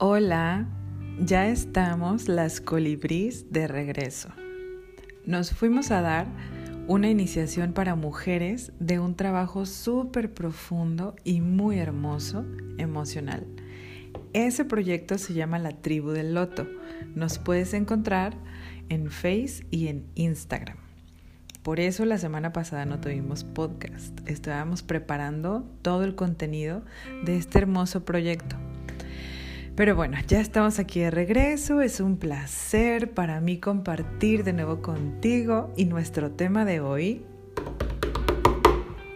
Hola, ya estamos las colibrís de regreso. Nos fuimos a dar una iniciación para mujeres de un trabajo súper profundo y muy hermoso emocional. Ese proyecto se llama La Tribu del Loto. Nos puedes encontrar en Face y en Instagram. Por eso la semana pasada no tuvimos podcast. Estábamos preparando todo el contenido de este hermoso proyecto. Pero bueno, ya estamos aquí de regreso. Es un placer para mí compartir de nuevo contigo y nuestro tema de hoy,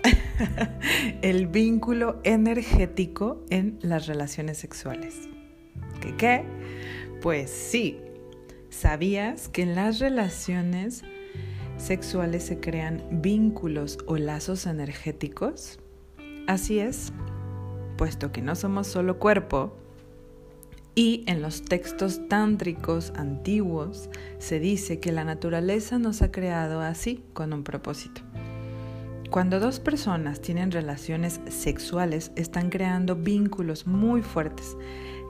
el vínculo energético en las relaciones sexuales. ¿Qué qué? Pues sí, ¿sabías que en las relaciones sexuales se crean vínculos o lazos energéticos? Así es, puesto que no somos solo cuerpo, y en los textos tántricos antiguos se dice que la naturaleza nos ha creado así, con un propósito. Cuando dos personas tienen relaciones sexuales, están creando vínculos muy fuertes,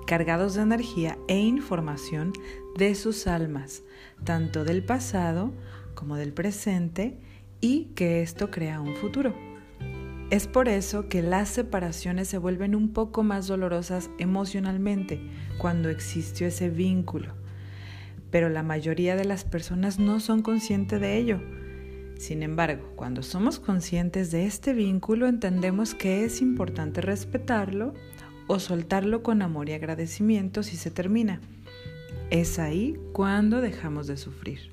cargados de energía e información de sus almas, tanto del pasado como del presente, y que esto crea un futuro. Es por eso que las separaciones se vuelven un poco más dolorosas emocionalmente cuando existió ese vínculo. Pero la mayoría de las personas no son conscientes de ello. Sin embargo, cuando somos conscientes de este vínculo, entendemos que es importante respetarlo o soltarlo con amor y agradecimiento si se termina. Es ahí cuando dejamos de sufrir.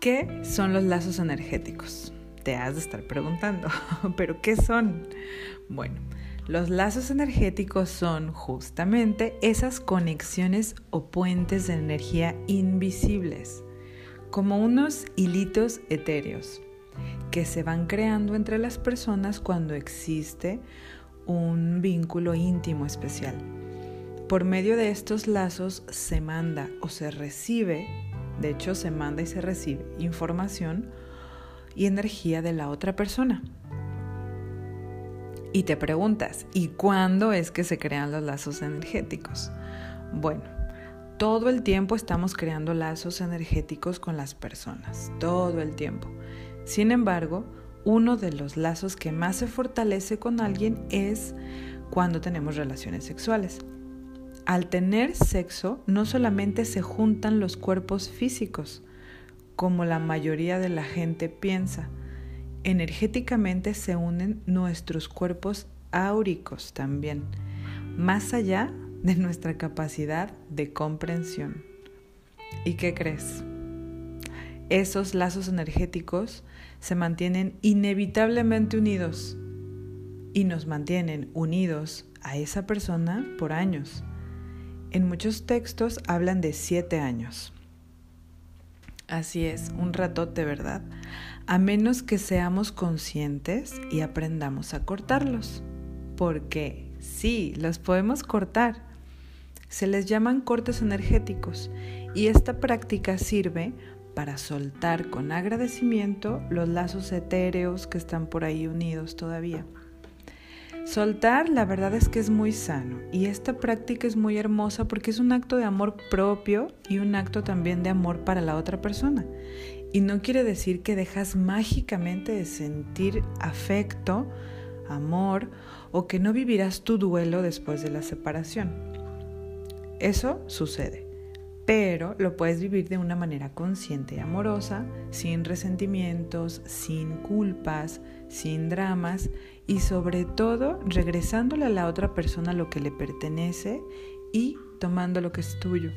¿Qué son los lazos energéticos? Te has de estar preguntando, ¿pero qué son? Bueno, los lazos energéticos son justamente esas conexiones o puentes de energía invisibles, como unos hilitos etéreos que se van creando entre las personas cuando existe un vínculo íntimo especial. Por medio de estos lazos se manda o se recibe, de hecho se manda y se recibe información y energía de la otra persona. Y te preguntas, ¿y cuándo es que se crean los lazos energéticos? Bueno, todo el tiempo estamos creando lazos energéticos con las personas, todo el tiempo. Sin embargo, uno de los lazos que más se fortalece con alguien es cuando tenemos relaciones sexuales. Al tener sexo, no solamente se juntan los cuerpos físicos, como la mayoría de la gente piensa. Energéticamente se unen nuestros cuerpos áuricos también, más allá de nuestra capacidad de comprensión. ¿Y qué crees? Esos lazos energéticos se mantienen inevitablemente unidos y nos mantienen unidos a esa persona por años. En muchos textos hablan de siete años. Así es, un ratote, ¿verdad? A menos que seamos conscientes y aprendamos a cortarlos. Porque sí, los podemos cortar. Se les llaman cortes energéticos y esta práctica sirve para soltar con agradecimiento los lazos etéreos que están por ahí unidos todavía. Soltar la verdad es que es muy sano y esta práctica es muy hermosa porque es un acto de amor propio y un acto también de amor para la otra persona. Y no quiere decir que dejas mágicamente de sentir afecto, amor o que no vivirás tu duelo después de la separación. Eso sucede, pero lo puedes vivir de una manera consciente y amorosa, sin resentimientos, sin culpas, sin dramas y sobre todo regresándole a la otra persona lo que le pertenece y tomando lo que es tuyo.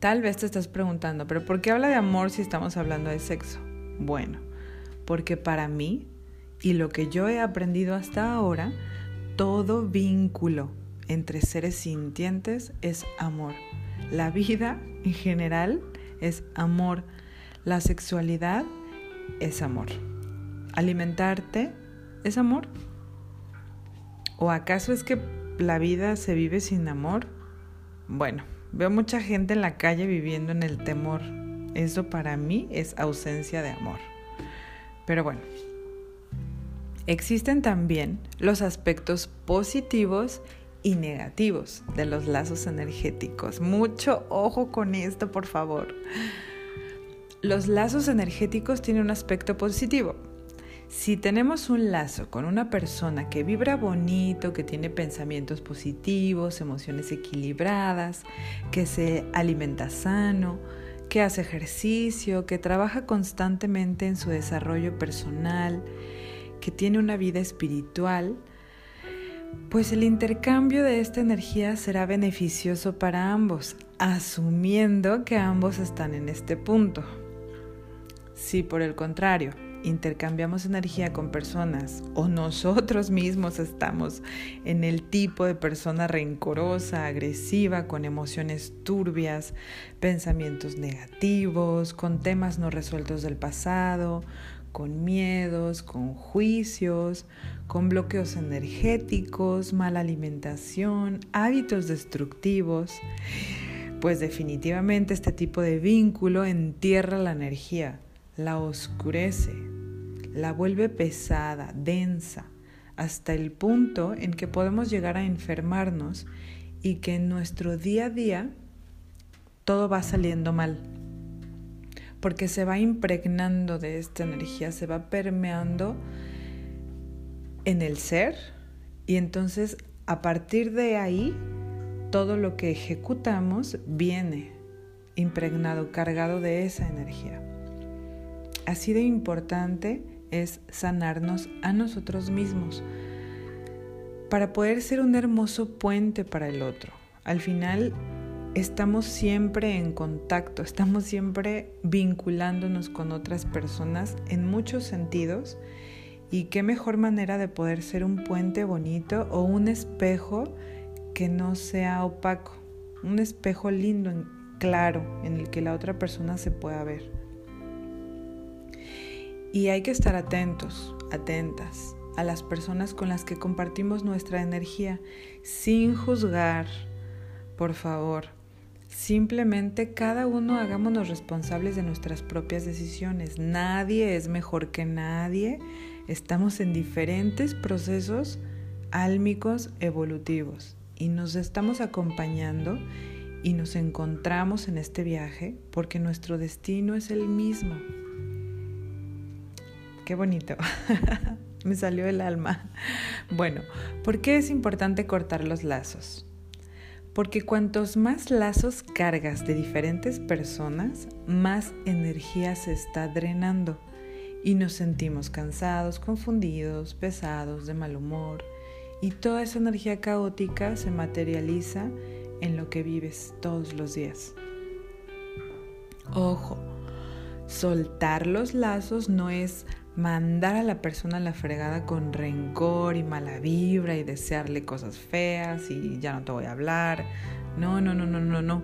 Tal vez te estás preguntando, pero ¿por qué habla de amor si estamos hablando de sexo? Bueno, porque para mí y lo que yo he aprendido hasta ahora, todo vínculo entre seres sintientes es amor. La vida en general es amor. La sexualidad es amor. ¿Alimentarte es amor? ¿O acaso es que la vida se vive sin amor? Bueno, veo mucha gente en la calle viviendo en el temor. Eso para mí es ausencia de amor. Pero bueno, Existen también los aspectos positivos negativos de los lazos energéticos. Mucho ojo con esto, por favor. Los lazos energéticos tienen un aspecto positivo. Si tenemos un lazo con una persona que vibra bonito, que tiene pensamientos positivos, emociones equilibradas, que se alimenta sano, que hace ejercicio, que trabaja constantemente en su desarrollo personal, que tiene una vida espiritual, pues el intercambio de esta energía será beneficioso para ambos, asumiendo que ambos están en este punto. Si por el contrario intercambiamos energía con personas o nosotros mismos estamos en el tipo de persona rencorosa, agresiva, con emociones turbias, pensamientos negativos, con temas no resueltos del pasado, con miedos, con juicios, con bloqueos energéticos, mala alimentación, hábitos destructivos, pues definitivamente este tipo de vínculo entierra la energía, la oscurece, la vuelve pesada, densa, hasta el punto en que podemos llegar a enfermarnos y que en nuestro día a día todo va saliendo mal porque se va impregnando de esta energía, se va permeando en el ser y entonces a partir de ahí todo lo que ejecutamos viene impregnado, cargado de esa energía. Así de importante es sanarnos a nosotros mismos para poder ser un hermoso puente para el otro. Al final estamos siempre en contacto, estamos siempre vinculándonos con otras personas en muchos sentidos y qué mejor manera de poder ser un puente bonito o un espejo que no sea opaco, un espejo lindo, claro, en el que la otra persona se pueda ver. Y hay que estar atentos, atentas a las personas con las que compartimos nuestra energía sin juzgar, por favor Simplemente cada uno hagámonos responsables de nuestras propias decisiones. Nadie es mejor que nadie. Estamos en diferentes procesos álmicos evolutivos y nos estamos acompañando y nos encontramos en este viaje porque nuestro destino es el mismo. Qué bonito. Me salió el alma. Bueno, ¿por qué es importante cortar los lazos? Porque cuantos más lazos cargas de diferentes personas, más energía se está drenando y nos sentimos cansados, confundidos, pesados, de mal humor. Y toda esa energía caótica se materializa en lo que vives todos los días. Ojo, soltar los lazos no es mandar a la persona a la fregada con rencor y mala vibra y desearle cosas feas y ya no te voy a hablar. No, no, no, no, no, no.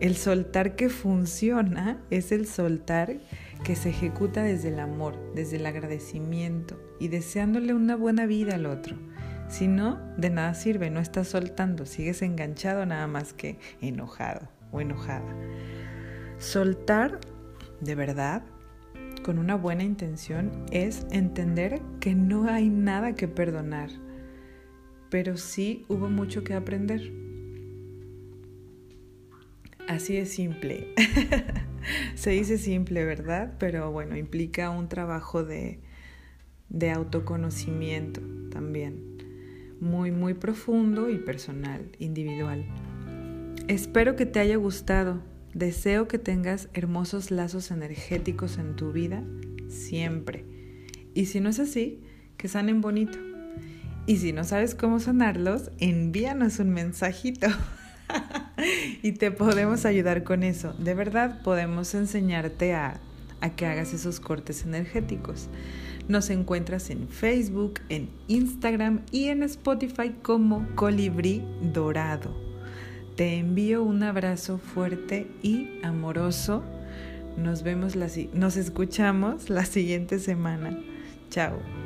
El soltar que funciona es el soltar que se ejecuta desde el amor, desde el agradecimiento y deseándole una buena vida al otro. Si no, de nada sirve, no estás soltando, sigues enganchado nada más que enojado o enojada. Soltar de verdad con una buena intención es entender que no hay nada que perdonar, pero sí hubo mucho que aprender. Así es simple. Se dice simple, ¿verdad? Pero bueno, implica un trabajo de, de autoconocimiento también, muy, muy profundo y personal, individual. Espero que te haya gustado Deseo que tengas hermosos lazos energéticos en tu vida siempre. Y si no es así, que sanen bonito. Y si no sabes cómo sanarlos, envíanos un mensajito. y te podemos ayudar con eso. De verdad podemos enseñarte a, a que hagas esos cortes energéticos. Nos encuentras en Facebook, en Instagram y en Spotify como Colibrí Dorado. Te envío un abrazo fuerte y amoroso. Nos vemos la, nos escuchamos la siguiente semana. Chao.